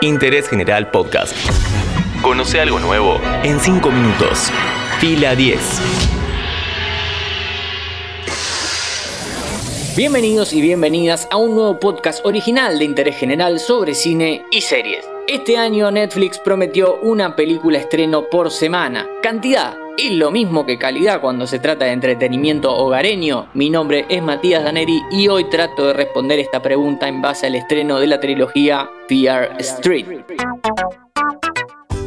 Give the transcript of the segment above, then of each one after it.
Interés General Podcast. Conoce algo nuevo en 5 minutos. Fila 10. Bienvenidos y bienvenidas a un nuevo podcast original de interés general sobre cine y series. Este año Netflix prometió una película estreno por semana. Cantidad es lo mismo que calidad cuando se trata de entretenimiento hogareño. Mi nombre es Matías Daneri y hoy trato de responder esta pregunta en base al estreno de la trilogía Fear Street.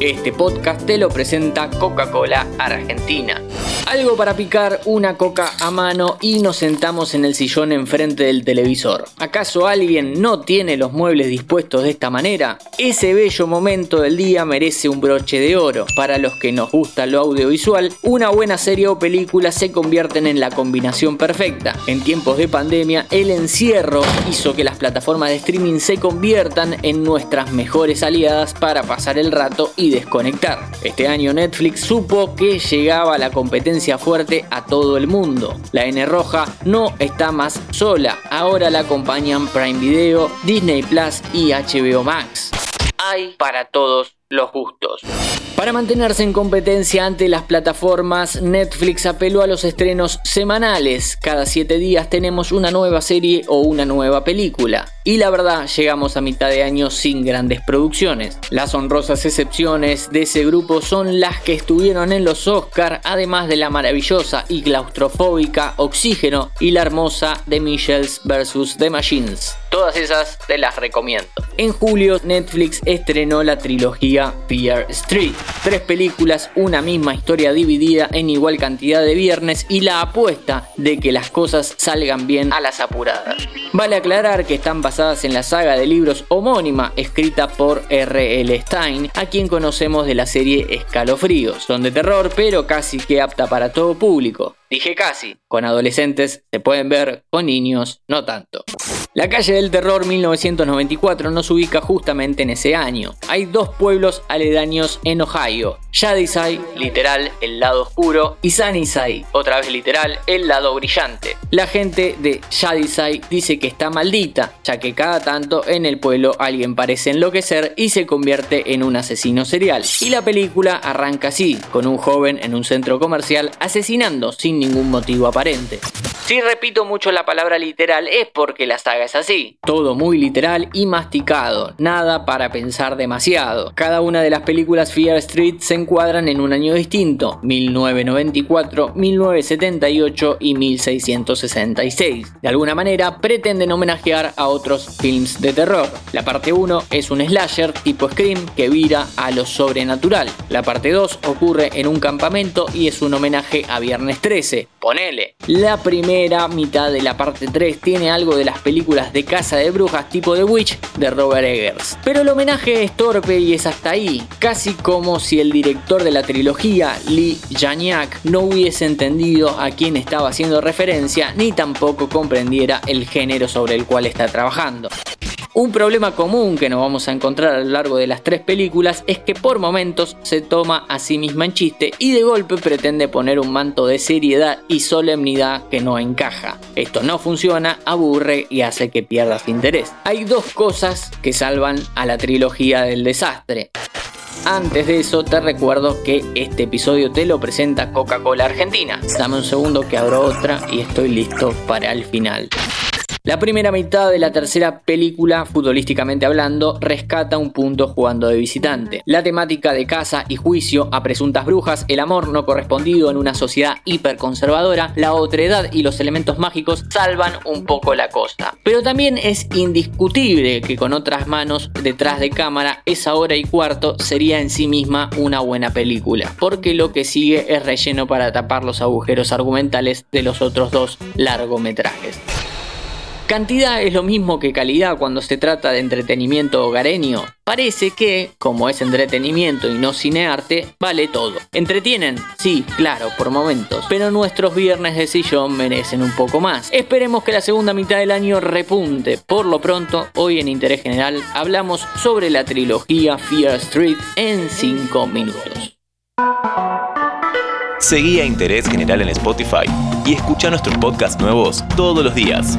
Este podcast te lo presenta Coca-Cola Argentina. Algo para picar, una coca a mano y nos sentamos en el sillón enfrente del televisor. ¿Acaso alguien no tiene los muebles dispuestos de esta manera? Ese bello momento del día merece un broche de oro. Para los que nos gusta lo audiovisual, una buena serie o película se convierten en la combinación perfecta. En tiempos de pandemia, el encierro hizo que las plataformas de streaming se conviertan en nuestras mejores aliadas para pasar el rato y desconectar. Este año Netflix supo que llegaba la competencia fuerte a todo el mundo. La N roja no está más sola, ahora la acompañan Prime Video, Disney Plus y HBO Max. Hay para todos los gustos. Para mantenerse en competencia ante las plataformas, Netflix apeló a los estrenos semanales. Cada 7 días tenemos una nueva serie o una nueva película. Y la verdad, llegamos a mitad de año sin grandes producciones. Las honrosas excepciones de ese grupo son las que estuvieron en los Oscar, además de la maravillosa y claustrofóbica Oxígeno y la hermosa The Michels vs. The Machines. Todas esas te las recomiendo. En julio, Netflix estrenó la trilogía Fear Street. Tres películas, una misma historia dividida en igual cantidad de viernes y la apuesta de que las cosas salgan bien a las apuradas. Vale aclarar que están basadas en la saga de libros homónima escrita por R.L. Stein, a quien conocemos de la serie Escalofríos. Son de terror, pero casi que apta para todo público. Dije casi, con adolescentes se pueden ver, con niños no tanto. La calle del terror 1994 nos ubica justamente en ese año. Hay dos pueblos aledaños en Ohio, Shadyside, literal el lado oscuro, y Sunnyside, otra vez literal el lado brillante. La gente de Shadyside dice que está maldita, ya que cada tanto en el pueblo alguien parece enloquecer y se convierte en un asesino serial. Y la película arranca así, con un joven en un centro comercial asesinando sin ningún motivo aparente. Si repito mucho la palabra literal es porque la saga es así. Todo muy literal y masticado, nada para pensar demasiado. Cada una de las películas Fear Street se encuadran en un año distinto, 1994, 1978 y 1666. De alguna manera pretenden homenajear a otros films de terror. La parte 1 es un slasher tipo Scream que vira a lo sobrenatural. La parte 2 ocurre en un campamento y es un homenaje a Viernes 13. Ponele. La primera primera mitad de la parte 3 tiene algo de las películas de Casa de Brujas tipo The Witch de Robert Eggers. Pero el homenaje es torpe y es hasta ahí, casi como si el director de la trilogía, Lee Janiak, no hubiese entendido a quién estaba haciendo referencia ni tampoco comprendiera el género sobre el cual está trabajando. Un problema común que nos vamos a encontrar a lo largo de las tres películas es que por momentos se toma a sí misma en chiste y de golpe pretende poner un manto de seriedad y solemnidad que no encaja. Esto no funciona, aburre y hace que pierdas interés. Hay dos cosas que salvan a la trilogía del desastre. Antes de eso te recuerdo que este episodio te lo presenta Coca-Cola Argentina. Dame un segundo que abro otra y estoy listo para el final. La primera mitad de la tercera película, futbolísticamente hablando, rescata un punto jugando de visitante. La temática de casa y juicio a presuntas brujas, el amor no correspondido en una sociedad hiperconservadora, la otredad y los elementos mágicos salvan un poco la costa. Pero también es indiscutible que con otras manos detrás de cámara, esa hora y cuarto sería en sí misma una buena película, porque lo que sigue es relleno para tapar los agujeros argumentales de los otros dos largometrajes. ¿Cantidad es lo mismo que calidad cuando se trata de entretenimiento hogareño? Parece que, como es entretenimiento y no cinearte, vale todo. ¿Entretienen? Sí, claro, por momentos. Pero nuestros viernes de sillón merecen un poco más. Esperemos que la segunda mitad del año repunte. Por lo pronto, hoy en Interés General hablamos sobre la trilogía Fear Street en 5 minutos. Seguí a Interés General en Spotify y escucha nuestros podcasts nuevos todos los días.